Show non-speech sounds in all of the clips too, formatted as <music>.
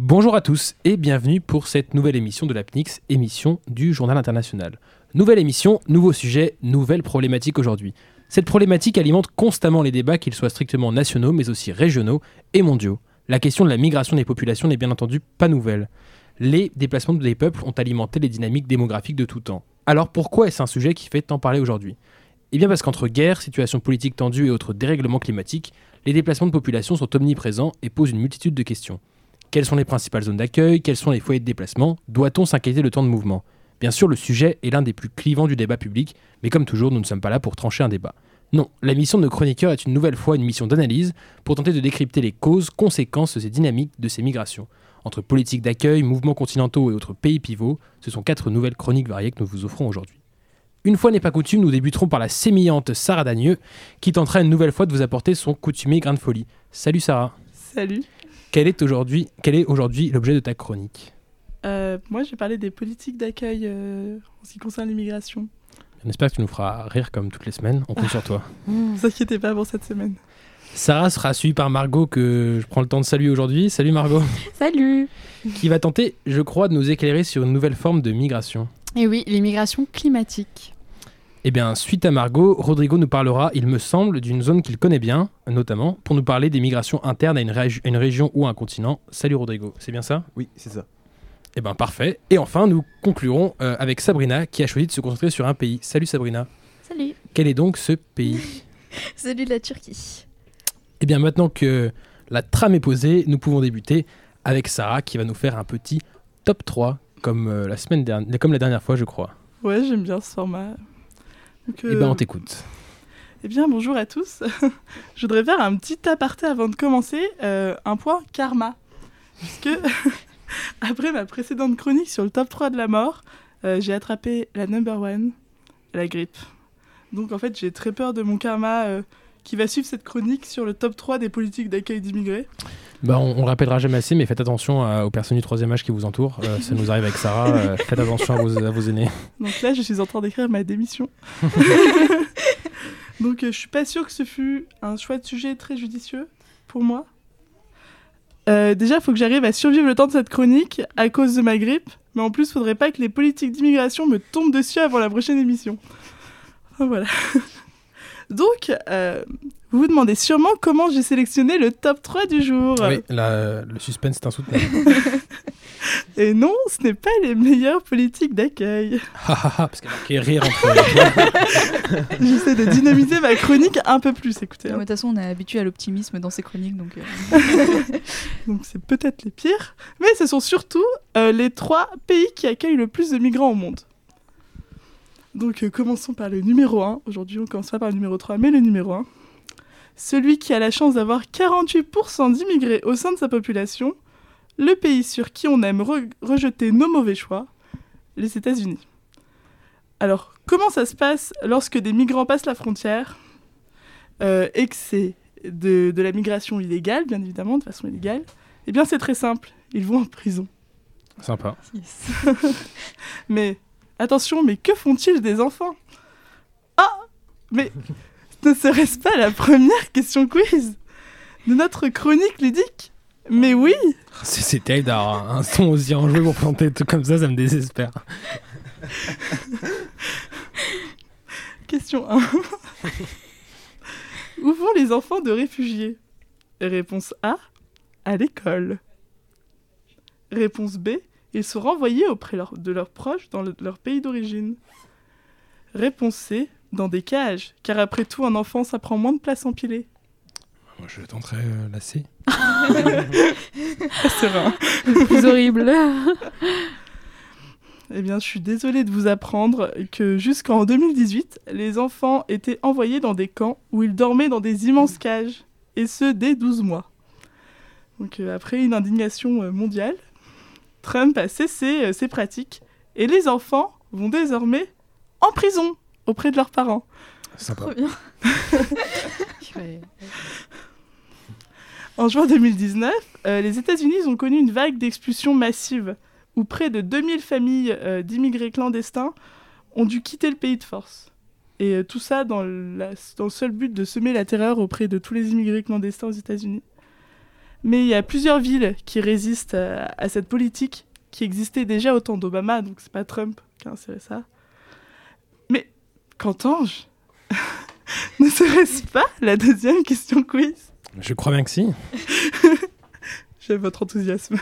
Bonjour à tous et bienvenue pour cette nouvelle émission de l'APNIX, émission du Journal International. Nouvelle émission, nouveau sujet, nouvelle problématique aujourd'hui. Cette problématique alimente constamment les débats, qu'ils soient strictement nationaux mais aussi régionaux et mondiaux. La question de la migration des populations n'est bien entendu pas nouvelle. Les déplacements des peuples ont alimenté les dynamiques démographiques de tout temps. Alors pourquoi est-ce un sujet qui fait tant parler aujourd'hui? Eh bien parce qu'entre guerres, situations politiques tendues et autres dérèglements climatiques, les déplacements de population sont omniprésents et posent une multitude de questions. Quelles sont les principales zones d'accueil? Quels sont les foyers de déplacement? Doit-on s'inquiéter le temps de mouvement Bien sûr, le sujet est l'un des plus clivants du débat public, mais comme toujours, nous ne sommes pas là pour trancher un débat. Non, la mission de nos chroniqueurs est une nouvelle fois une mission d'analyse pour tenter de décrypter les causes, conséquences de ces dynamiques de ces migrations. Entre politique d'accueil, mouvements continentaux et autres pays pivots, ce sont quatre nouvelles chroniques variées que nous vous offrons aujourd'hui. Une fois n'est pas coutume, nous débuterons par la sémillante Sarah Dagneux, qui tentera une nouvelle fois de vous apporter son coutumier grain de folie. Salut Sarah Salut quel est aujourd'hui quel est aujourd'hui l'objet de ta chronique euh, Moi, je vais parler des politiques d'accueil euh, en ce qui concerne l'immigration. On espère que tu nous feras rire comme toutes les semaines. On compte sur toi. <laughs> Ne vous inquiétez pas pour cette semaine. Sarah sera suivie par Margot que je prends le temps de saluer aujourd'hui. Salut Margot. <laughs> Salut. Qui va tenter, je crois, de nous éclairer sur une nouvelle forme de migration. Et oui, l'immigration climatique. Eh bien, suite à Margot, Rodrigo nous parlera, il me semble, d'une zone qu'il connaît bien, notamment, pour nous parler des migrations internes à une, une région ou à un continent. Salut Rodrigo, c'est bien ça? Oui, c'est ça. Eh bien, parfait. Et enfin, nous conclurons euh, avec Sabrina, qui a choisi de se concentrer sur un pays. Salut Sabrina. Salut. Quel est donc ce pays? <laughs> Celui de la Turquie. Eh bien, maintenant que la trame est posée, nous pouvons débuter avec Sarah, qui va nous faire un petit top 3, comme, euh, la, semaine dernière, comme la dernière fois, je crois. Ouais, j'aime bien ce format. Donc, eh ben, on t'écoute. Eh bien, bonjour à tous. <laughs> je voudrais faire un petit aparté avant de commencer. Euh, un point karma. Puisque, <laughs> après ma précédente chronique sur le top 3 de la mort, euh, j'ai attrapé la number one, la grippe. Donc, en fait, j'ai très peur de mon karma euh, qui va suivre cette chronique sur le top 3 des politiques d'accueil d'immigrés. Bah, on, on, le rappellera jamais assez, mais faites attention à, aux personnes du troisième âge qui vous entourent. Euh, ça nous arrive avec Sarah. Euh, <laughs> faites attention à vos, à vos, aînés. Donc là, je suis en train d'écrire ma démission. <laughs> Donc euh, je suis pas sûre que ce fut un choix de sujet très judicieux pour moi. Euh, déjà, il faut que j'arrive à survivre le temps de cette chronique à cause de ma grippe. Mais en plus, il faudrait pas que les politiques d'immigration me tombent dessus avant la prochaine émission. Enfin, voilà. <laughs> Donc, euh, vous vous demandez sûrement comment j'ai sélectionné le top 3 du jour. Oui, la, le suspense est insoutenable. <laughs> Et non, ce n'est pas les meilleures politiques d'accueil. Parce qu'il y a marqué rire entre <laughs> J'essaie de dynamiser ma chronique un peu plus, écoutez. De hein. toute façon, on est habitué à l'optimisme dans ces chroniques, donc... Euh... <laughs> donc c'est peut-être les pires, mais ce sont surtout euh, les trois pays qui accueillent le plus de migrants au monde. Donc euh, commençons par le numéro 1. Aujourd'hui, on commence pas par le numéro 3, mais le numéro 1. Celui qui a la chance d'avoir 48% d'immigrés au sein de sa population, le pays sur qui on aime re rejeter nos mauvais choix, les États-Unis. Alors, comment ça se passe lorsque des migrants passent la frontière euh, et que c'est de, de, la migration illégale, bien évidemment, de façon illégale? Eh bien, c'est très simple. Ils vont en prison. Sympa. Yes. <laughs> mais attention, mais que font-ils des enfants? Ah Mais ne serait-ce pas la première question quiz de notre chronique ludique? Mais oui C'est terrible d'avoir un son aussi enjoué pour planter tout comme ça, ça me désespère. Question 1. Où vont les enfants de réfugiés? Réponse A. À l'école. Réponse B. Ils sont renvoyés auprès leur, de leurs proches dans le, leur pays d'origine. Réponse C. Dans des cages, car après tout, un enfant, ça prend moins de place empilée. Moi, je tenterai euh, la C. <laughs> Serein. Le plus horrible. <laughs> Eh bien, je suis désolée de vous apprendre que jusqu'en 2018, les enfants étaient envoyés dans des camps où ils dormaient dans des immenses cages, et ce, dès 12 mois. Donc, euh, après une indignation euh, mondiale, Trump a cessé euh, ces pratiques, et les enfants vont désormais en prison auprès de leurs parents. Sympa. Trop bien. <laughs> En juin 2019, euh, les États-Unis ont connu une vague d'expulsions massive où près de 2000 familles euh, d'immigrés clandestins ont dû quitter le pays de force. Et euh, tout ça dans, la, dans, le seul but de semer la terreur auprès de tous les immigrés clandestins aux États-Unis. Mais il y a plusieurs villes qui résistent à, à cette politique qui existait déjà au temps d'Obama, donc c'est pas Trump qui a inséré ça. Mais qu'entends-je? <laughs> Ne serait-ce pas la deuxième question quiz? Je crois bien que si. <laughs> J'aime votre enthousiasme.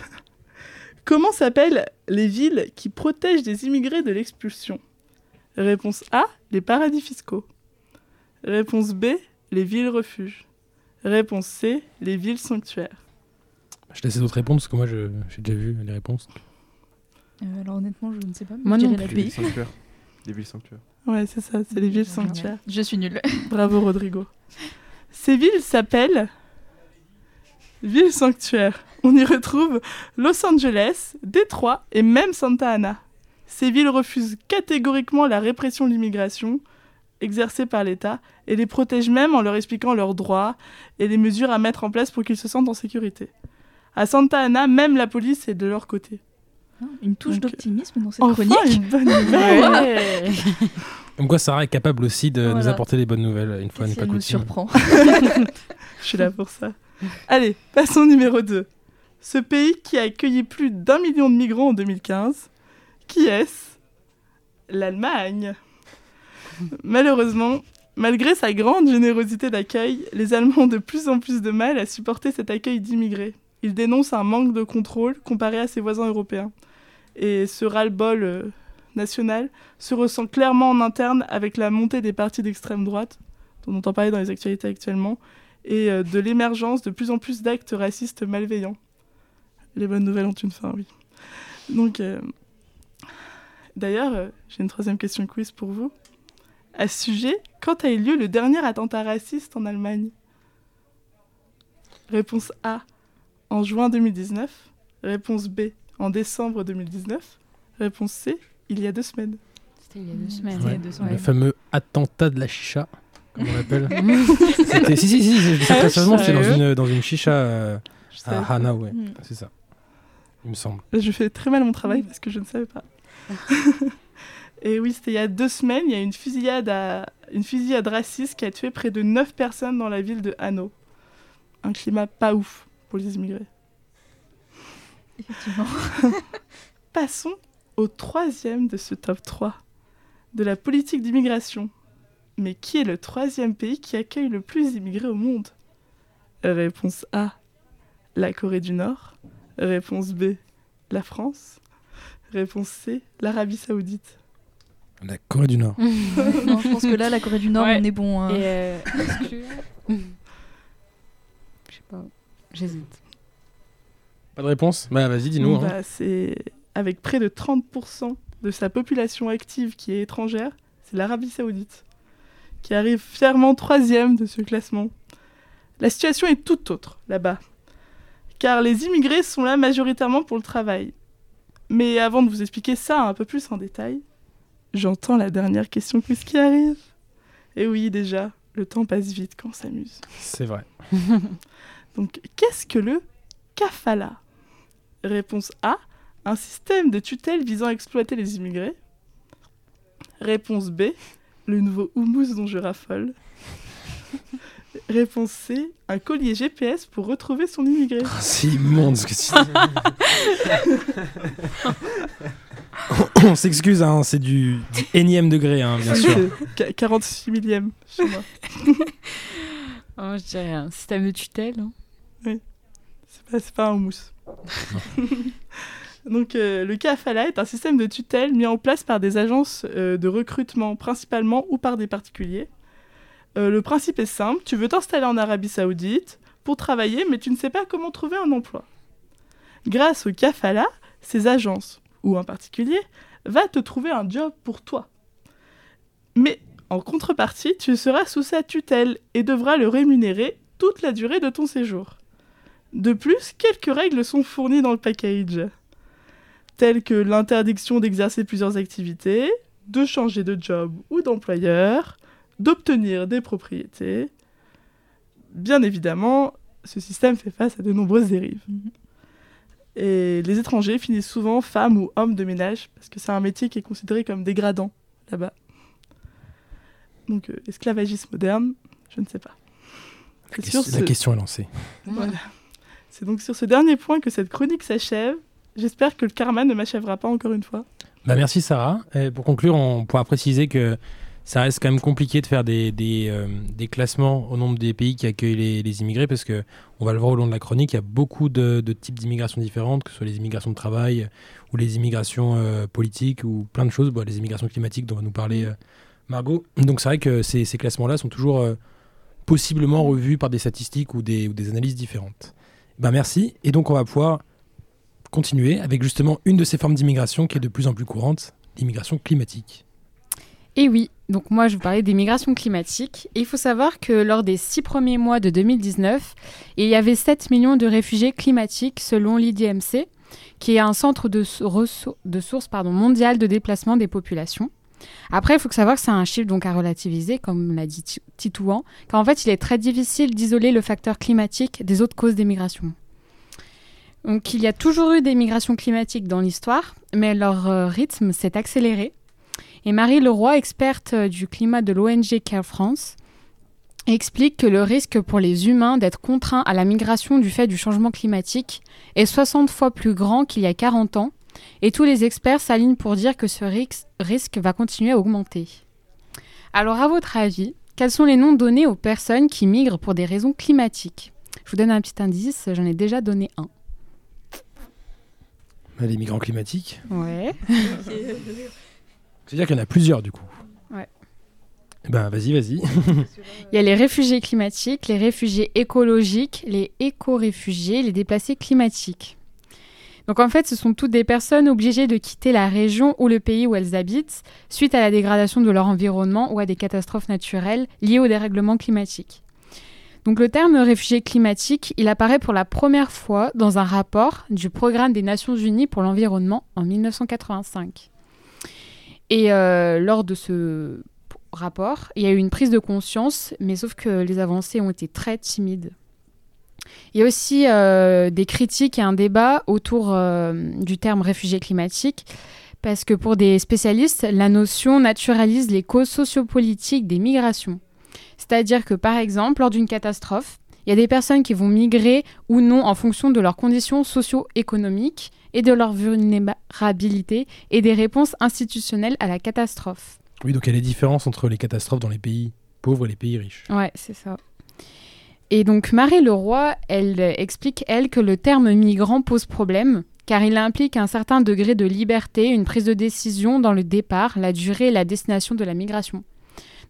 Comment s'appellent les villes qui protègent des immigrés de l'expulsion? Réponse A, les paradis fiscaux. Réponse B, les villes refuges. Réponse C, les villes sanctuaires. Je laisse les autres répondre parce que moi je- j'ai déjà vu les réponses. Euh, alors honnêtement, je ne sais pas. mais Moi je non plus. Les B. villes sanctuaires. Les villes sanctuaires. Ouais, c'est ça, c'est les villes sanctuaires. Je suis nulle. <laughs> Bravo Rodrigo. Ces villes s'appellent villes sanctuaires. On y retrouve Los Angeles, Détroit et même Santa Ana. Ces villes refusent catégoriquement la répression de l'immigration exercée par l'État et les protègent même en leur expliquant leurs droits et les mesures à mettre en place pour qu'ils se sentent en sécurité. À Santa Ana, même la police est de leur côté. Hein, Une touche Donc, d'optimisme dans cette Enfin, chronique. une bonne <laughs> nouvelle. Ouais. <laughs> Comme quoi Sarah est capable aussi de nous apporter des bonnes nouvelles une fois Si n'est pas coutume. surprend. <laughs> Je suis là pour ça. Allez, passons au numéro 2. Ce pays qui a accueilli plus d'un million de migrants en 2015, qui est-ce? L'Allemagne. Malheureusement, malgré sa grande générosité d'accueil, les Allemands ont de plus en plus de mal à supporter cet accueil d'immigrés. Ils dénoncent un manque de contrôle comparé à ses voisins européens. Et ce ras-le-bol euh, national se ressent clairement en interne avec la montée des partis d'extrême droite, dont on entend parler dans les actualités actuellement, et euh, de l'émergence de plus en plus d'actes racistes malveillants. Les bonnes nouvelles ont une fin, oui. Donc, euh, d'ailleurs, j'ai une troisième question quiz pour vous. À ce sujet, quand a eu lieu le dernier attentat raciste en Allemagne? Réponse A, en juin 2019. Réponse B, en décembre 2019. Réponse C, il y a deux semaines. C'était il y a deux semaines. Ouais, Il y a deux semaines. Le fameux attentat de la chicha, comme on l'appelle. <laughs> C'était- si, si, si, très Ah, c'était dans une, dans une chicha euh, à. Hana, ouais. Mm. C'est ça. Il me semble. Je fais très mal mon travail parce que je ne savais pas. <laughs> Et oui, c'était il y a deux semaines, il y a une fusillade, à... une fusillade raciste qui a tué près de 9 personnes dans la ville de Hanau. Un climat pas ouf pour les immigrés. Effectivement. <laughs> Passons au troisième de ce top 3 de la politique d'immigration. Mais qui est le troisième pays qui accueille le plus d'immigrés au monde? Réponse A, la Corée du Nord. Réponse B, la France. Réponse C, l'Arabie Saoudite. La Corée du Nord. <laughs> non, je pense que là, la Corée du Nord, Ouais. on est bon. hein. Et euh, Je sais pas. J'hésite. Pas de réponse Bah vas-y, dis-nous. hein. Bah, c'est avec près de 30% de sa population active qui est étrangère, c'est l'Arabie Saoudite qui arrive fièrement troisième de ce classement. La situation est toute autre là-bas, car les immigrés sont là majoritairement pour le travail. Mais avant de vous expliquer ça un peu plus en détail, j'entends la dernière question quiz qui arrive. Et oui, déjà, le temps passe vite quand on s'amuse. C'est vrai. <laughs> Donc, qu'est-ce que le kafala? Réponse A, un système de tutelle visant à exploiter les immigrés. Réponse B, le nouveau houmous dont je raffole. <laughs> Réponse C, un collier GPS pour retrouver son immigré. Ah, C'est immonde ce que tu dis. <laughs> On s'excuse, hein, c'est du, du énième degré, hein, bien sûr. C'est 46 millième chez moi. <laughs> Oh, je dirais un système de tutelle. hein. C'est pas, c'est pas un houmous. <laughs> Donc, euh, le kafala est un système de tutelle mis en place par des agences euh, de recrutement principalement ou par des particuliers. Euh, le principe est simple, tu veux t'installer en Arabie Saoudite pour travailler, mais tu ne sais pas comment trouver un emploi. Grâce au kafala, ces agences ou un particulier va te trouver un job pour toi. Mais en contrepartie, tu seras sous sa tutelle et devras le rémunérer toute la durée de ton séjour. De plus, quelques règles sont fournies dans le package, telles que l'interdiction d'exercer plusieurs activités, de changer de job ou d'employeur, d'obtenir des propriétés. Bien évidemment, ce système fait face à de nombreuses dérives. Mhm. Et les étrangers finissent souvent femmes ou hommes de ménage, parce que c'est un métier qui est considéré comme dégradant là-bas. Donc, euh, esclavagisme moderne, je ne sais pas. La, la question est lancée. voilà. C'est donc sur ce dernier point que cette chronique s'achève. J'espère que le karma ne m'achèvera pas encore une fois. Bah, merci Sarah. Pour conclure, on pourra préciser que ça reste quand même compliqué de faire des, des, euh, classements au nombre des pays qui accueillent les, immigrés parce que on va le voir au long de la chronique, il y a beaucoup de, types d'immigration différentes, que ce soit les immigrations de travail ou les immigrations euh, politiques ou plein de choses, bon, les immigrations climatiques dont va nous parler euh, Margot. Donc c'est vrai que ces, classements-là sont toujours possiblement revus par des statistiques ou des analyses différentes. Ben merci. Et donc on va pouvoir continuer avec justement une de ces formes d'immigration qui est de plus en plus courante, l'immigration climatique. Et oui, donc moi je vous parlais des migrations climatiques. Et il faut savoir que lors des six premiers mois de 2019, il y avait 7 millions de réfugiés climatiques selon l'IDMC, qui est un centre de, sou- de source pardon, mondial de déplacement des populations. Après, il faut savoir que c'est un chiffre donc à relativiser, comme l'a dit Ti- Titouan, car en fait, il est très difficile d'isoler le facteur climatique des autres causes des migrations. Donc, il y a toujours eu des migrations climatiques dans l'histoire, mais leur euh, rythme s'est accéléré. Et Marie Leroy, experte euh, du climat de l'ONG Care France, explique que le risque pour les humains d'être contraints à la migration du fait du changement climatique est 60 fois plus grand qu'il y a 40 ans, et tous les experts s'alignent pour dire que ce risque va continuer à augmenter. Alors, à votre avis, quels sont les noms donnés aux personnes qui migrent pour des raisons climatiques? Je vous donne un petit indice, j'en ai déjà donné un. Ben, Les migrants climatiques. Ouais. <laughs> C'est-à-dire qu'il y en a plusieurs du coup. Ouais. Eh Ben vas-y, vas-y. <laughs> Il y a les réfugiés climatiques, les réfugiés écologiques, les éco-réfugiés, les déplacés climatiques. Donc en fait, ce sont toutes des personnes obligées de quitter la région ou le pays où elles habitent suite à la dégradation de leur environnement ou à des catastrophes naturelles liées au dérèglement climatique. Donc le terme réfugié climatique, il apparaît pour la première fois dans un rapport du Programme des Nations Unies pour l'environnement en 1985. Et euh, lors de ce rapport, il y a eu une prise de conscience, mais sauf que les avancées ont été très timides. Il y a aussi euh, des critiques et un débat autour euh, du terme réfugié climatique, parce que pour des spécialistes, la notion naturalise les causes sociopolitiques des migrations. C'est-à-dire que, par exemple, lors d'une catastrophe, il y a des personnes qui vont migrer ou non en fonction de leurs conditions socio-économiques et de leur vulnérabilité et des réponses institutionnelles à la catastrophe. Oui, donc il y a des différences entre les catastrophes dans les pays pauvres et les pays riches. Ouais, c'est ça. Et donc Marie Leroy, elle euh, explique, elle, que le terme migrant pose problème, car il implique un certain degré de liberté, une prise de décision dans le départ, la durée et la destination de la migration.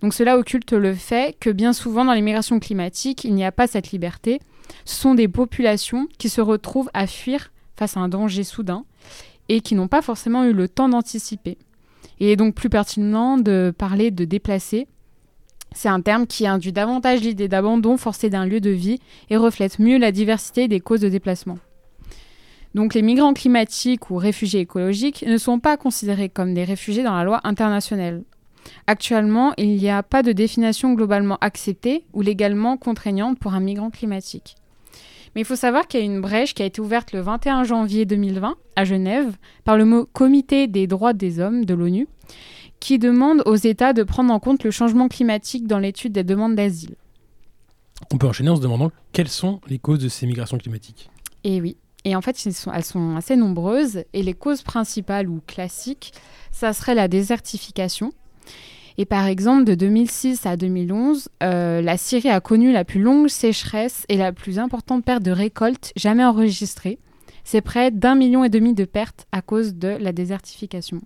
Donc cela occulte le fait que bien souvent dans les migrations climatiques, il n'y a pas cette liberté. Ce sont des populations qui se retrouvent à fuir face à un danger soudain et qui n'ont pas forcément eu le temps d'anticiper. Il est donc plus pertinent de parler de déplacés c'est un terme qui induit davantage l'idée d'abandon forcé d'un lieu de vie et reflète mieux la diversité des causes de déplacement. Donc les migrants climatiques ou réfugiés écologiques ne sont pas considérés comme des réfugiés dans la loi internationale. Actuellement, il n'y a pas de définition globalement acceptée ou légalement contraignante pour un migrant climatique. Mais il faut savoir qu'il y a une brèche qui a été ouverte le 21 janvier 2020 à Genève par le Comité des droits des hommes de l'ONU qui demande aux États de prendre en compte le changement climatique dans l'étude des demandes d'asile. On peut enchaîner en se demandant quelles sont les causes de ces migrations climatiques. Et oui. Et en fait, elles sont, elles sont assez nombreuses. Et les causes principales ou classiques, ça serait la désertification. Et par exemple, de 2006 à 2011, euh, la Syrie a connu la plus longue sécheresse et la plus importante perte de récolte jamais enregistrée. C'est près d'un million et demi de pertes à cause de la désertification.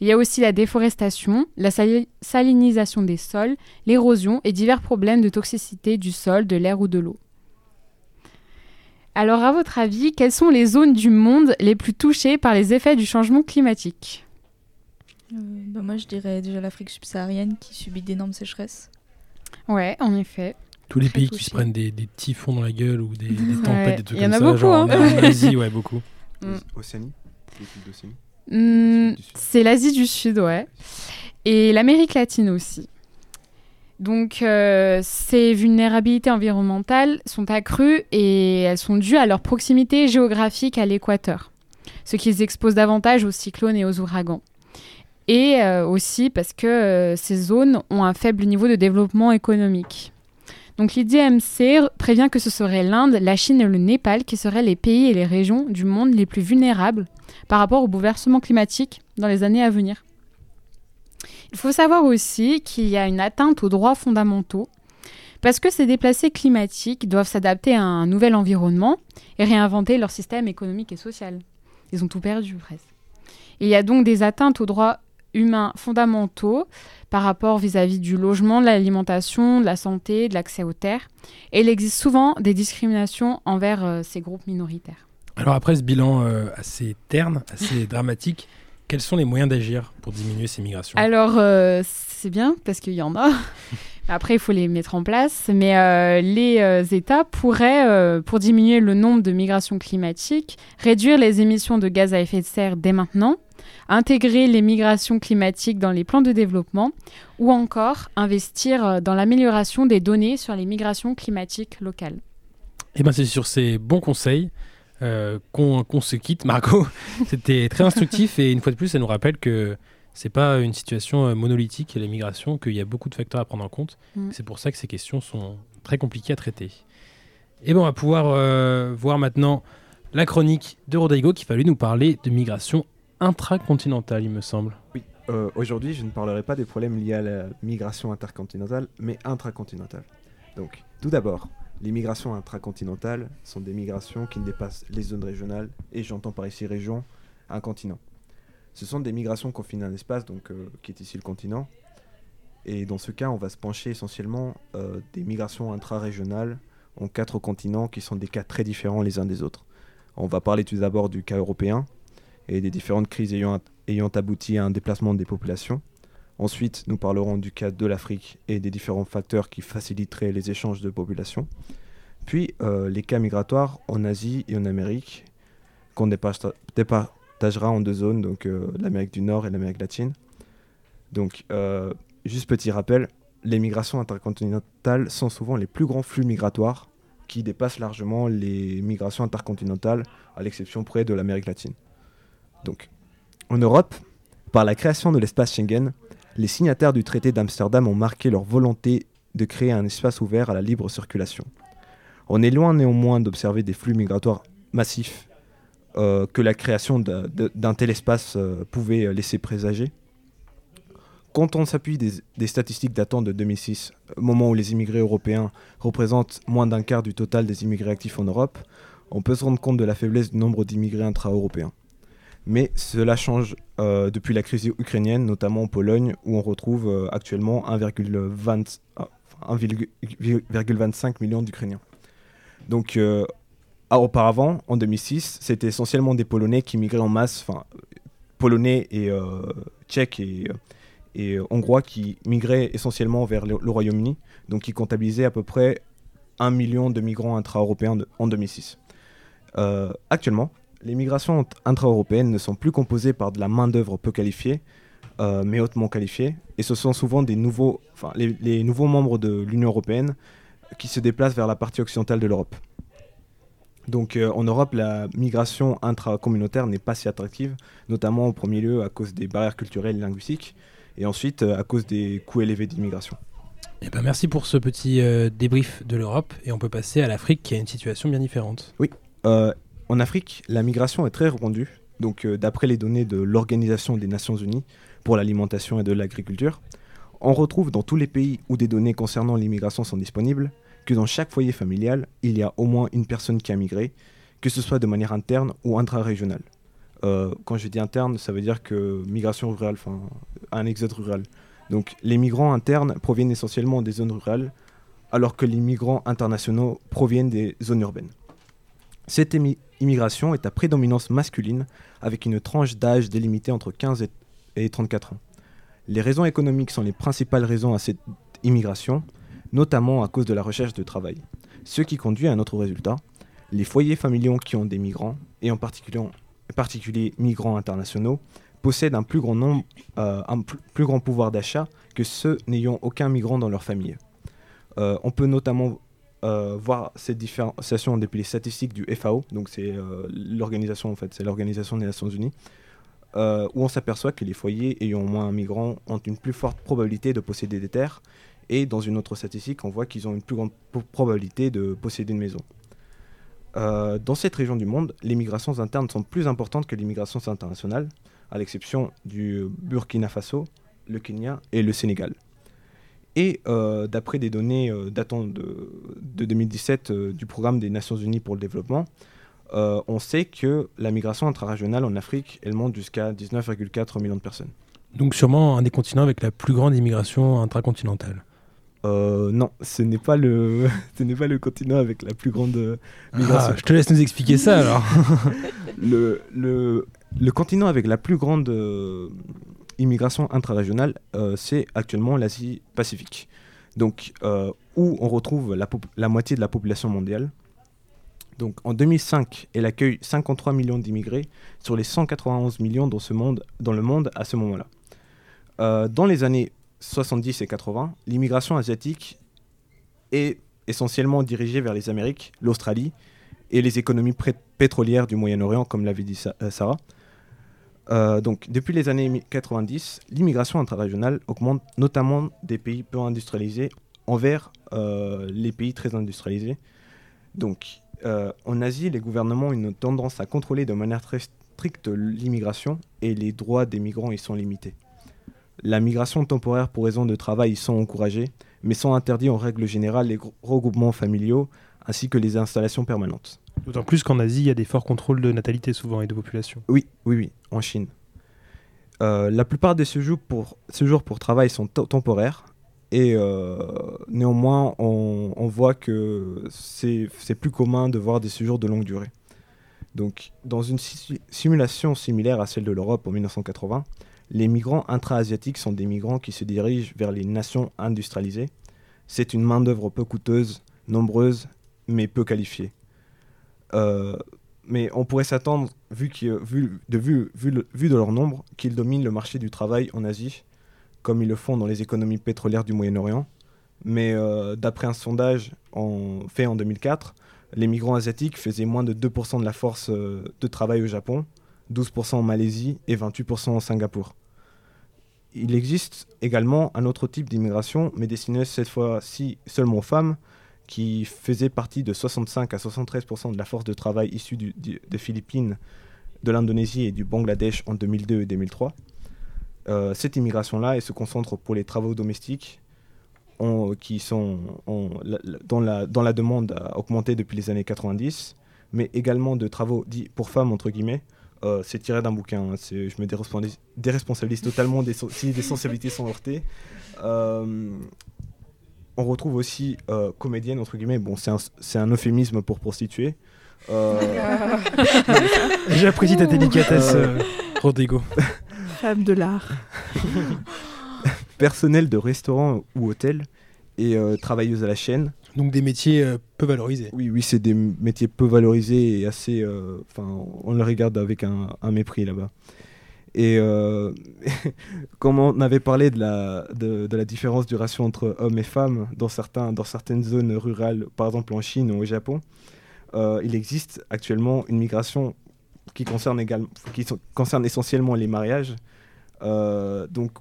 Il y a aussi la déforestation, la sali- salinisation des sols, l'érosion et divers problèmes de toxicité du sol, de l'air ou de l'eau. Alors, à votre avis, quelles sont les zones du monde les plus touchées par les effets du changement climatique? Euh, bah, moi, je dirais déjà l'Afrique subsaharienne qui subit d'énormes sécheresses. Ouais, en effet. Tous les Très pays qui se prennent des, des typhons dans la gueule ou des, des Ouais, tempêtes, des trucs il y en comme a ça. beaucoup, genre hein. en Malaisie, ouais, beaucoup. Mm. Océanie Sud. c'est l'Asie du Sud, ouais. Et l'Amérique latine aussi. Donc, euh, ces vulnérabilités environnementales sont accrues et elles sont dues à leur proximité géographique à l'équateur, ce qui les expose davantage aux cyclones et aux ouragans. Et euh, aussi parce que euh, ces zones ont un faible niveau de développement économique. Donc l'IDMC prévient que ce serait l'Inde, la Chine et le Népal qui seraient les pays et les régions du monde les plus vulnérables par rapport au bouleversement climatique dans les années à venir. Il faut savoir aussi qu'il y a une atteinte aux droits fondamentaux parce que ces déplacés climatiques doivent s'adapter à un nouvel environnement et réinventer leur système économique et social. Ils ont tout perdu presque. Il y a donc des atteintes aux droits humains fondamentaux par rapport vis-à-vis du logement, de l'alimentation, de la santé, de l'accès aux terres. Et il existe souvent des discriminations envers euh, ces groupes minoritaires. Alors après ce bilan euh, assez terne, assez <laughs> dramatique, quels sont les moyens d'agir pour diminuer ces migrations? Alors euh, c'est bien parce qu'il y en a. Après, il faut les mettre en place. Mais euh, les euh, États pourraient, euh, pour diminuer le nombre de migrations climatiques, réduire les émissions de gaz à effet de serre dès maintenant, intégrer les migrations climatiques dans les plans de développement, ou encore investir dans l'amélioration des données sur les migrations climatiques locales. Eh ben, c'est sur ces bons conseils qu'on se quitte, Margot. <laughs> C'était très instructif et une fois de plus, ça nous rappelle que c'est pas une situation euh, monolithique, les migrations, qu'il y a beaucoup de facteurs à prendre en compte. Mm. C'est pour ça que ces questions sont très compliquées à traiter. Et bon, on va pouvoir euh, voir maintenant la chronique de Rodrigo qui va lui nous parler de migration intracontinentale, il me semble. Oui, euh, aujourd'hui, je ne parlerai pas des problèmes liés à la migration intercontinentale, mais intracontinentale. Donc, tout d'abord, les migrations intracontinentales sont des migrations qui ne dépassent les zones régionales, et j'entends par ici région, un continent. Ce sont des migrations confinées à un espace, donc, euh, qui est ici le continent. Et dans ce cas, on va se pencher essentiellement euh, des migrations intra-régionales en quatre continents qui sont des cas très différents les uns des autres. On va parler tout d'abord du cas européen et des différentes crises ayant, abouti à un déplacement des populations. Ensuite, nous parlerons du cas de l'Afrique et des différents facteurs qui faciliteraient les échanges de populations. Puis, euh, les cas migratoires en Asie et en Amérique, qu'on en deux zones, donc euh, l'Amérique du Nord et l'Amérique latine. Donc, euh, juste petit rappel, les migrations intercontinentales sont souvent les plus grands flux migratoires qui dépassent largement les migrations intercontinentales, à l'exception près de l'Amérique latine. Donc, en Europe, par la création de l'espace Schengen, les signataires du traité d'Amsterdam ont marqué leur volonté de créer un espace ouvert à la libre circulation. On est loin néanmoins d'observer des flux migratoires massifs euh, que la création d'un tel espace euh, pouvait laisser présager. Quand on s'appuie des, statistiques datant de 2006, moment où les immigrés européens représentent moins d'un quart du total des immigrés actifs en Europe, on peut se rendre compte de la faiblesse du nombre d'immigrés intra-européens. Mais cela change euh, depuis la crise ukrainienne, notamment en Pologne, où on retrouve euh, actuellement 1,25 million d'Ukrainiens. Donc euh, ah, auparavant, en 2006, c'était essentiellement des Polonais qui migraient en masse, enfin, Polonais et euh, Tchèques et, et Hongrois qui migraient essentiellement vers le, Royaume-Uni, donc qui comptabilisaient à peu près 1 million de migrants intra-européens en 2006. Euh, actuellement, les migrations intra-européennes ne sont plus composées par de la main-d'œuvre peu qualifiée, euh, mais hautement qualifiée, et ce sont souvent des nouveaux, les nouveaux membres de l'Union européenne qui se déplacent vers la partie occidentale de l'Europe. Donc euh, en Europe, la migration intracommunautaire n'est pas si attractive, notamment au premier lieu à cause des barrières culturelles et linguistiques, et ensuite euh, à cause des coûts élevés d'immigration. Eh ben merci pour ce petit euh, débrief de l'Europe, et on peut passer à l'Afrique qui a une situation bien différente. Oui, en Afrique, la migration est très répandue. Donc d'après les données de l'Organisation des Nations Unies pour l'alimentation et de l'agriculture, on retrouve dans tous les pays où des données concernant l'immigration sont disponibles que dans chaque foyer familial, il y a au moins une personne qui a migré, que ce soit de manière interne ou intra-régionale. Euh, quand je dis interne, ça veut dire que migration rurale, enfin un exode rural. Donc les migrants internes proviennent essentiellement des zones rurales, alors que les migrants internationaux proviennent des zones urbaines. Cette immigration est à prédominance masculine, avec une tranche d'âge délimitée entre 15 et 34 ans. Les raisons économiques sont les principales raisons à cette immigration, notamment à cause de la recherche de travail. Ce qui conduit à un autre résultat. Les foyers familiaux qui ont des migrants, et en particulier, migrants internationaux, possèdent un plus grand, nombre, euh, un pl plus grand pouvoir d'achat que ceux n'ayant aucun migrant dans leur famille. Euh, on peut notamment euh, voir cette différenciation depuis les statistiques du FAO, donc c'est l'organisation en fait, c'est l'organisation des Nations Unies, où on s'aperçoit que les foyers ayant moins un migrant ont une plus forte probabilité de posséder des terres Et dans une autre statistique, on voit qu'ils ont une plus grande probabilité de posséder une maison. Euh, dans cette région du monde, les migrations internes sont plus importantes que les migrations internationales, à l'exception du Burkina Faso, le Kenya et le Sénégal. Et euh, d'après des données euh, datant de, de 2017 euh, du programme des Nations Unies pour le développement, on sait que la migration intrarégionale en Afrique, elle monte jusqu'à 19,4 millions de personnes. Donc sûrement un des continents avec la plus grande immigration intracontinentale. Euh, non, ce n'est pas le, <laughs> ce n'est pas le continent avec la plus grande euh, migration. Ah, je te laisse nous expliquer ça alors. <laughs> le, le, le continent avec la plus grande euh, immigration intrarégionale, euh, c'est actuellement l'Asie-Pacifique. Donc, euh, où on retrouve la, la moitié de la population mondiale. Donc, en 2005, elle accueille 53 millions d'immigrés sur les 191 millions dans, ce monde, dans le monde à ce moment-là. Dans les années 70 et 80, l'immigration asiatique est essentiellement dirigée vers les Amériques, l'Australie et les économies pétrolières du Moyen-Orient, comme l'avait dit euh, Sarah. Euh, depuis les années mi- 90, l'immigration intrarégionale augmente notamment des pays peu industrialisés envers euh, les pays très industrialisés. Donc, en Asie, les gouvernements ont une tendance à contrôler de manière très stricte l'immigration et les droits des migrants y sont limités. La migration temporaire pour raison de travail y sont encouragées, mais sont interdits en règle générale les gro- regroupements familiaux ainsi que les installations permanentes. D'autant plus qu'en Asie, il y a des forts contrôles de natalité souvent et de population. Oui, oui, oui, en Chine. Euh, la plupart des séjours pour, séjours pour travail sont temporaires et euh, néanmoins on, on voit que c'est c'est plus commun de voir des séjours de longue durée. Donc dans une si- simulation similaire à celle de l'Europe en 1980, les migrants intra-asiatiques sont des migrants qui se dirigent vers les nations industrialisées. C'est une main-d'œuvre peu coûteuse, nombreuse, mais peu qualifiée. Euh, mais on pourrait s'attendre, vu, de, leur nombre, qu'ils dominent le marché du travail en Asie, comme ils le font dans les économies pétrolières du Moyen-Orient. Mais euh, d'après un sondage en- fait en 2004, les migrants asiatiques faisaient moins de 2% de la force euh, de travail au Japon, 12% en Malaisie et 28% au Singapour. Il existe également un autre type d'immigration, mais destiné cette fois-ci seulement aux femmes, qui faisait partie de 65 à 73% de la force de travail issue des Philippines, de l'Indonésie et du Bangladesh en 2002 et 2003. Euh, cette immigration-là, se concentre pour les travaux domestiques qui sont on- la- la- la demande a augmenté depuis les années 90, mais également de travaux dits pour femmes, entre guillemets. Euh, c'est tiré d'un bouquin, hein, c'est- je me déresponsabilise, déresponsabilise totalement des, so- si des sensibilités sont heurtées. Euh, on retrouve aussi euh, comédienne, entre guillemets, bon, c'est un, c'est un euphémisme pour prostituée. Euh, <laughs> J'apprécie ta délicatesse, Rodrigo. <laughs> Femme de l'art. <laughs> personnel de restaurant ou hôtel et euh, travailleuse à la chaîne. Donc des métiers euh, peu valorisés. Oui, oui, c'est des métiers peu valorisés et assez. euh, Enfin, on le regarde avec un, mépris là-bas. Et euh, <laughs> comme on avait parlé de la, de, de la différence du ratio entre hommes et femmes dans, certains, dans certaines zones rurales, par exemple en Chine ou au Japon, il existe actuellement une migration qui concerne, également, qui concerne essentiellement les mariages. Donc,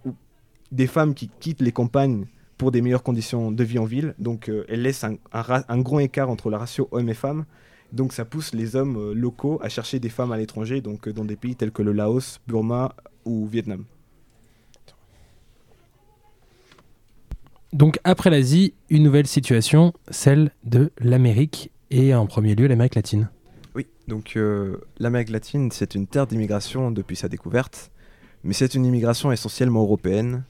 des femmes qui quittent les campagnes pour des meilleures conditions de vie en ville. Donc, euh, elles laissent un, un ra- un grand écart entre le ratio hommes et femmes. Donc, ça pousse les hommes euh, locaux à chercher des femmes à l'étranger, donc euh, dans des pays tels que le Laos, Burma ou Vietnam. Donc après l'Asie, une nouvelle situation, celle de l'Amérique et en premier lieu l'Amérique latine. Oui, donc euh, l'Amérique latine, c'est une terre d'immigration depuis sa découverte, mais c'est une immigration essentiellement européenne.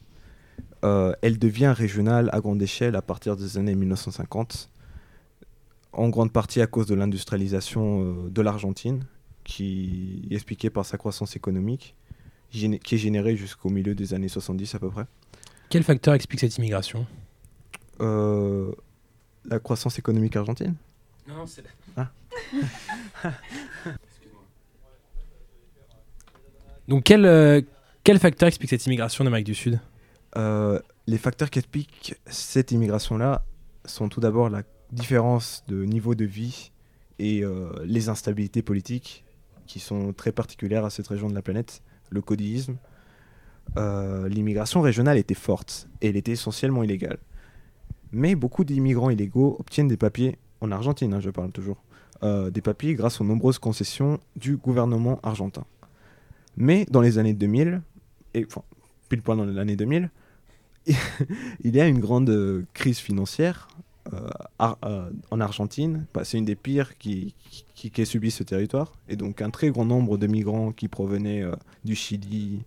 Euh, elle devient régionale à grande échelle à partir des années 1950, en grande partie à cause de l'industrialisation euh, de l'Argentine, qui est expliquée par sa croissance économique, qui est générée jusqu'au milieu des années 70 à peu près. Quel facteur explique cette immigration? Euh, la croissance économique argentine? Non, c'est <laughs> Donc quel, euh, quel facteur explique cette immigration d'Amérique du Sud? Euh, les facteurs qui expliquent cette immigration-là sont tout d'abord la différence de niveau de vie et euh, les instabilités politiques qui sont très particulières à cette région de la planète, le codisme. Euh, L'immigration régionale était forte et elle était essentiellement illégale. Mais beaucoup d'immigrants illégaux obtiennent des papiers, en Argentine, hein, je parle toujours, euh, des papiers grâce aux nombreuses concessions du gouvernement argentin. Mais dans les années 2000, et enfin, pile poil dans l'année 2000, <laughs> il y a une grande euh, crise financière euh, euh, en Argentine. Bah, c'est une des pires qui, qui, qui a subi ce territoire. Et donc un très grand nombre de migrants qui provenaient du Chili,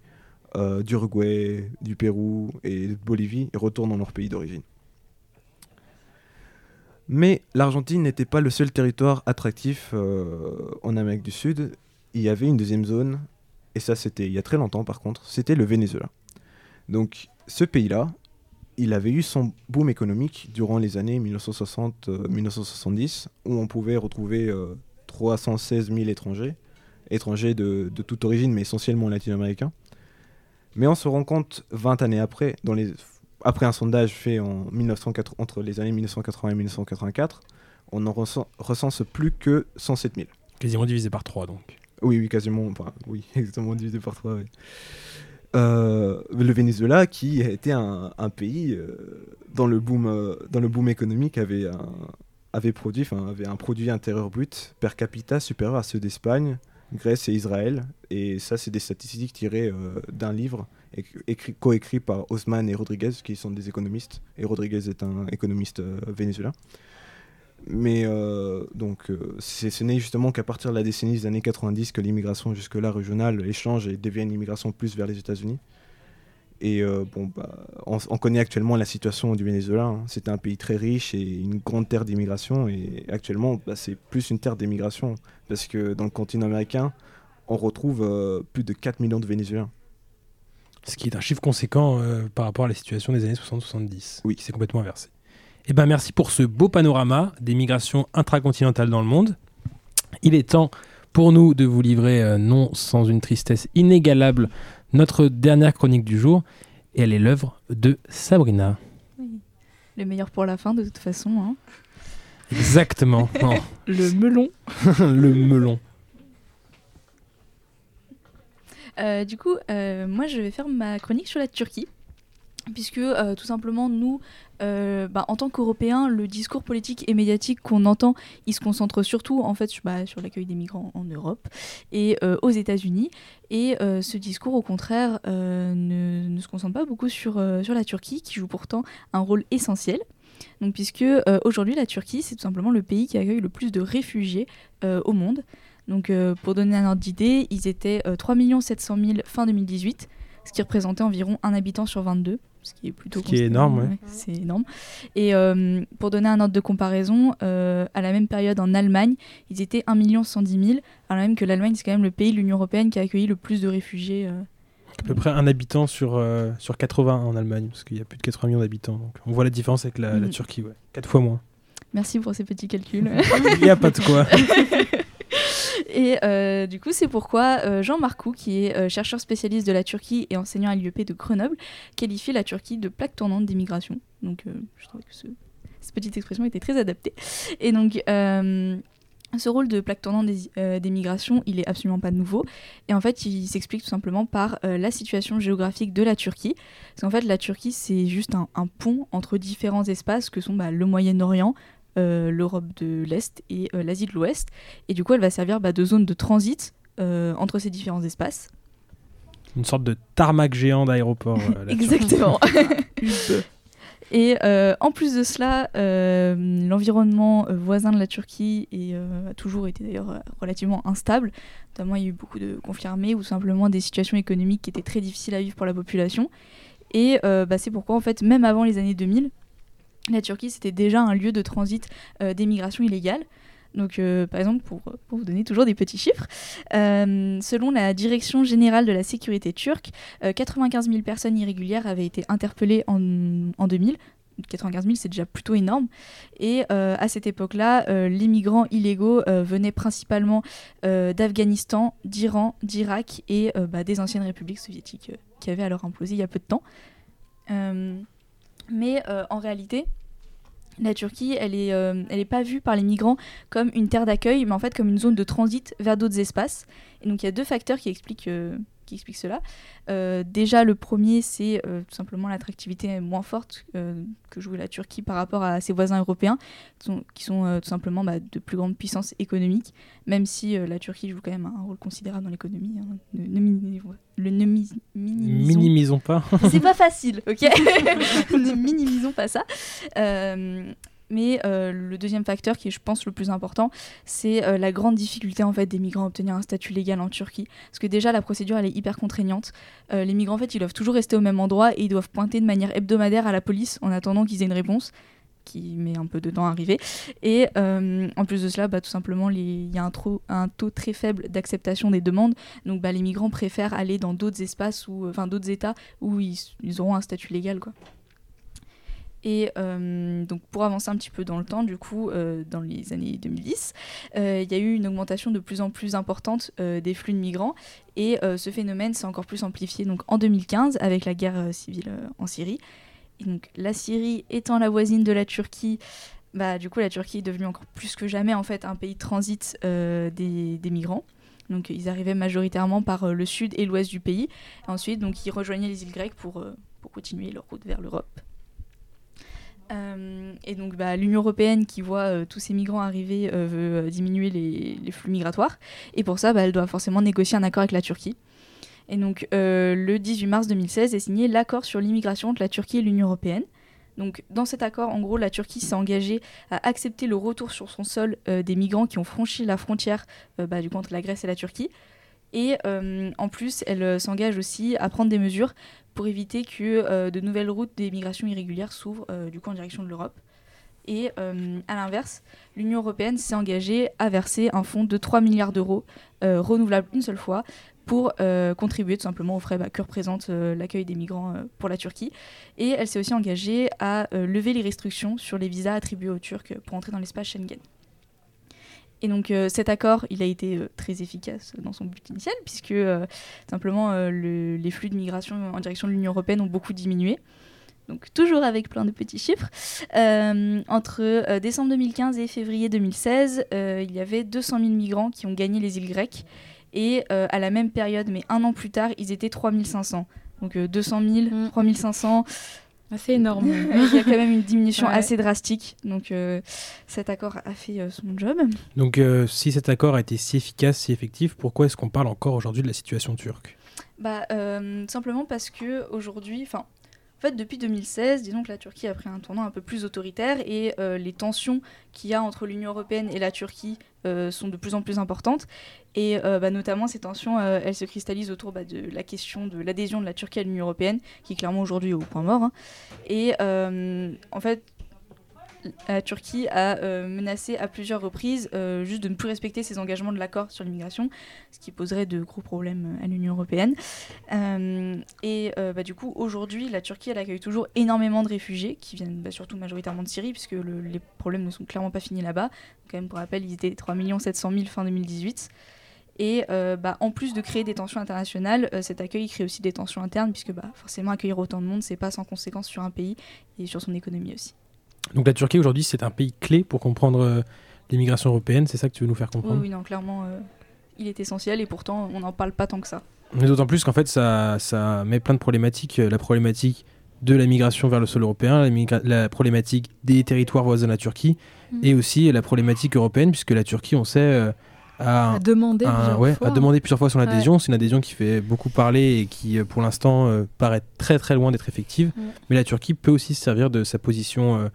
d'Uruguay, du Pérou et de Bolivie retournent dans leur pays d'origine. Mais l'Argentine n'était pas le seul territoire attractif en Amérique du Sud. Il y avait une deuxième zone, et ça c'était il y a très longtemps par contre, c'était le Venezuela. Donc ce pays-là, il avait eu son boom économique durant les années 1960-1970, où on pouvait retrouver euh, 316 000 étrangers, étrangers de, de toute origine, mais essentiellement latino-américains. Mais on se rend compte 20 années après, dans les, après un sondage fait en 1980 entre les années 1980 et 1984, on n'en recense, recense plus que 107 000. Quasiment divisé par 3 donc. Oui, oui, quasiment, enfin, oui, <laughs> exactement divisé par 3, oui. Euh, le Venezuela, qui était un, un pays euh, dans, le boom, euh, dans le boom économique, avait un, avait produit, avait un produit intérieur brut per capita supérieur à ceux d'Espagne, Grèce et Israël. Et ça, c'est des statistiques tirées d'un livre écrit- écrit, coécrit par Osman et Rodriguez, qui sont des économistes. Et Rodriguez est un économiste vénézuélien. Mais euh, donc, euh, c'est- ce n'est justement qu'à partir de la décennie des années 90 que l'immigration jusque-là régionale échange et devient une immigration plus vers les États-Unis. Et euh, bon, bah, on, on connaît actuellement la situation du Venezuela. hein. C'est un pays très riche et une grande terre d'immigration. Et actuellement, bah, c'est plus une terre d'immigration. Parce que dans le continent américain, on retrouve plus de 4 millions de Vénézuéliens. Ce qui est un chiffre conséquent par rapport à la situation des années 60-70. Oui. S'est complètement inversé. Eh ben merci pour ce beau panorama des migrations intracontinentales dans le monde. Il est temps pour nous de vous livrer, euh, non sans une tristesse inégalable, notre dernière chronique du jour. Et elle est l'œuvre de Sabrina. Oui. Le meilleur pour la fin, de toute façon. hein. Exactement. <laughs> Le melon. <laughs> le melon. Euh, du coup, euh, moi, je vais faire ma chronique sur la Turquie. Puisque, euh, tout simplement, nous, euh, bah, en tant qu'Européens, le discours politique et médiatique qu'on entend, il se concentre surtout, en fait, sur, bah, sur l'accueil des migrants en Europe et euh, aux États-Unis. Et ce discours, au contraire, ne, se concentre pas beaucoup sur, la Turquie, qui joue pourtant un rôle essentiel. Donc, puisque aujourd'hui, la Turquie, c'est tout simplement le pays qui accueille le plus de réfugiés au monde. Donc, pour donner un ordre d'idée, ils étaient euh, 3 700 000 fin 2018, ce qui représentait environ un habitant sur 22, ce qui est plutôt Ce qui est énorme, ouais. c'est énorme. Et euh, pour donner un ordre de comparaison, euh, à la même période en Allemagne, ils étaient 1 110 000, alors même que l'Allemagne, c'est quand même le pays de l'Union européenne qui a accueilli le plus de réfugiés. euh. À peu près un habitant sur, sur 80 en Allemagne, parce qu'il y a plus de 80 millions d'habitants. Donc on voit la différence avec la, la Mm. Turquie, ouais. 4 fois moins. Merci pour ces petits calculs. Il n'y a pas de quoi. <laughs> Et euh, du coup, c'est pourquoi euh, Jean Marcoux, qui est euh, chercheur spécialiste de la Turquie et enseignant à l'IEP de Grenoble, qualifie la Turquie de plaque tournante d'immigration. Donc, je trouvais que ce- cette petite expression était très adaptée. Et donc, ce rôle de plaque tournante des, il est absolument pas nouveau. Et en fait, il s'explique tout simplement par la situation géographique de la Turquie. Parce qu'en fait, la Turquie, c'est juste un, pont entre différents espaces que sont bah, le Moyen-Orient, l'Europe de l'Est et euh, l'Asie de l'Ouest. Et du coup, elle va servir bah, de zone de transit euh, entre ces différents espaces. Une sorte de tarmac géant d'aéroport. euh. <laughs> Exactement. <laughs> Et euh, en plus de cela, euh, l'environnement euh, voisin de la Turquie est, euh, a toujours été d'ailleurs euh, relativement instable. Notamment, il y a eu beaucoup de conflits armés ou simplement des situations économiques qui étaient très difficiles à vivre pour la population. Et euh, bah, c'est pourquoi, en fait, même avant les années 2000, la Turquie, c'était déjà un lieu de transit euh, d'émigration illégale. Donc, euh, par exemple, pour, vous donner toujours des petits chiffres, euh, selon la Direction générale de la sécurité turque, euh, 95 000 personnes irrégulières avaient été interpellées en, en 2000. 95 000, c'est déjà plutôt énorme. Et à cette époque-là, les migrants illégaux venaient principalement d'Afghanistan, d'Iran, d'Irak et bah, des anciennes républiques soviétiques qui avaient alors implosé il y a peu de temps. Mais euh, en réalité, la Turquie, elle est, euh, pas vue par les migrants comme une terre d'accueil, mais en fait comme une zone de transit vers d'autres espaces. Et donc il y a deux facteurs qui expliquent euh, qui expliquent cela. Euh, déjà, le premier, c'est euh, tout simplement l'attractivité moins forte euh, que joue la Turquie par rapport à ses voisins européens, qui sont, qui sont, tout simplement bah, de plus grande puissance économique, même si la Turquie joue quand même un rôle considérable dans l'économie. hein. Ne, ne mini- le ne mi- minimisons Minimisons pas. c'est pas facile, ok <laughs> <laughs> Ne minimisons pas ça. Mais euh, le deuxième facteur, qui est, je pense, le plus important, c'est euh, la grande difficulté en fait des migrants à obtenir un statut légal en Turquie. Parce que déjà, la procédure, est hyper contraignante. Euh, les migrants, en ils doivent toujours rester au même endroit et ils doivent pointer de manière hebdomadaire à la police en attendant qu'ils aient une réponse qui met un peu de temps à arriver. Et en plus de cela, bah, tout simplement, il y a un, taux très faible d'acceptation des demandes. Donc bah, les migrants préfèrent aller dans d'autres espaces, ou enfin d'autres États où ils, ils auront un statut légal. Quoi. Et euh, donc pour avancer un petit peu dans le temps, du coup, euh, dans les années 2010, euh, il y a eu une augmentation de plus en plus importante des flux de migrants. Et ce phénomène s'est encore plus amplifié donc, en 2015 avec la guerre civile en Syrie. Et donc la Syrie étant la voisine de la Turquie, bah, du coup la Turquie est devenue encore plus que jamais en fait un pays de transit des, migrants. Donc ils arrivaient majoritairement par le sud et l'ouest du pays. Ensuite donc ils rejoignaient les îles grecques pour, pour continuer leur route vers l'Europe. Euh, et donc bah, l'Union européenne qui voit euh, tous ces migrants arriver euh, veut diminuer les, flux migratoires. Et pour ça, bah, elle doit forcément négocier un accord avec la Turquie. Et donc le 18 mars 2016 est signé l'accord sur l'immigration entre la Turquie et l'Union européenne. Donc dans cet accord, en gros, la Turquie s'est engagée à accepter le retour sur son sol des migrants qui ont franchi la frontière bah, du entre la Grèce et la Turquie. Et en plus, elle s'engage aussi à prendre des mesures pour éviter que euh, de nouvelles routes d'émigration irrégulière s'ouvrent euh, du coup en direction de l'Europe. Et euh, à l'inverse, l'Union européenne s'est engagée à verser un fonds de 3 milliards d'euros renouvelable une seule fois pour contribuer tout simplement aux frais bah, que représente l'accueil des migrants pour la Turquie. Et elle s'est aussi engagée à lever les restrictions sur les visas attribués aux Turcs pour entrer dans l'espace Schengen. Et donc euh, cet accord, il a été euh, très efficace dans son but initial, puisque euh, simplement le- les flux de migration en direction de l'Union européenne ont beaucoup diminué. Donc toujours avec plein de petits chiffres. Entre décembre 2015 et février 2016, euh, il y avait 200 000 migrants qui ont gagné les îles grecques. Et à la même période, mais un an plus tard, ils étaient 3500. Donc euh, 200 000, Mm. 3500, C'est énorme. <laughs> il y a quand même une diminution Ouais. assez drastique. Donc euh, cet accord a fait euh, son job. Donc, euh, si cet accord a été si efficace, si effectif, pourquoi est-ce qu'on parle encore aujourd'hui de la situation turque? Bah, euh, simplement parce que aujourd'hui, enfin, en fait, depuis 2016, disons que la Turquie a pris un tournant un peu plus autoritaire et euh, les tensions qu'il y a entre l'Union européenne et la Turquie euh, sont de plus en plus importantes. Et euh, bah, notamment, ces tensions, elles se cristallisent autour bah, de la question de l'adhésion de la Turquie à l'Union européenne, qui est clairement aujourd'hui au point mort. hein. Et en fait, la Turquie a euh, menacé à plusieurs reprises euh, juste de ne plus respecter ses engagements de l'accord sur l'immigration, ce qui poserait de gros problèmes à l'Union européenne. Euh, et bah, du coup, aujourd'hui, la Turquie, elle accueille toujours énormément de réfugiés qui viennent bah, surtout majoritairement de Syrie, puisque le- les problèmes ne sont clairement pas finis là-bas. Quand même, pour rappel, ils étaient 3 700 000 fin 2018. Et bah, en plus de créer des tensions internationales, cet accueil crée aussi des tensions internes, puisque forcément, accueillir autant de monde, c'est pas sans conséquence sur un pays et sur son économie aussi. Donc, la Turquie aujourd'hui, c'est un pays clé pour comprendre euh, l'immigration européenne, c'est ça que tu veux nous faire comprendre? oui, non, clairement, euh, il est essentiel et pourtant, on n'en parle pas tant que ça. Mais d'autant plus qu'en fait, ça, ça met plein de problématiques. Euh, La problématique de la migration vers le sol européen, la, problématique des territoires voisins de la Turquie, Mhm. et aussi la problématique européenne, puisque la Turquie, on sait, euh, a, un- plusieurs ouais, fois. a demandé plusieurs fois son adhésion. C'est une adhésion qui fait beaucoup parler et qui, pour l'instant, euh, paraît très très loin d'être effective. Mhm. Mais la Turquie peut aussi se servir de sa position euh,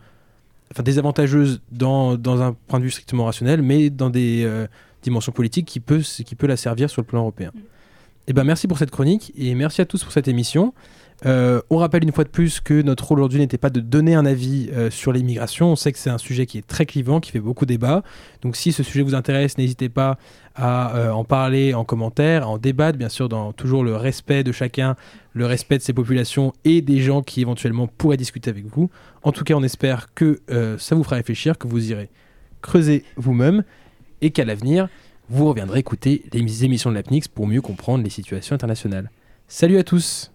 enfin, désavantageuse dans, dans un point de vue strictement rationnel, mais dans des euh, dimensions politiques qui peut, qui peut la servir sur le plan européen. Mm. Eh ben, merci pour cette chronique et merci à tous pour cette émission. Euh, on rappelle une fois de plus que notre rôle aujourd'hui n'était pas de donner un avis euh, sur l'immigration. On sait que c'est un sujet qui est très clivant, qui fait beaucoup débat. Donc si ce sujet vous intéresse, n'hésitez pas à euh, en parler en commentaire, à en débattre, bien sûr, dans toujours le respect de chacun, le respect de ces populations et des gens qui éventuellement pourraient discuter avec vous. En tout cas, on espère que ça vous fera réfléchir, que vous irez creuser vous-même et qu'à l'avenir, vous reviendrez écouter les émissions de l'APNIX pour mieux comprendre les situations internationales. Salut à tous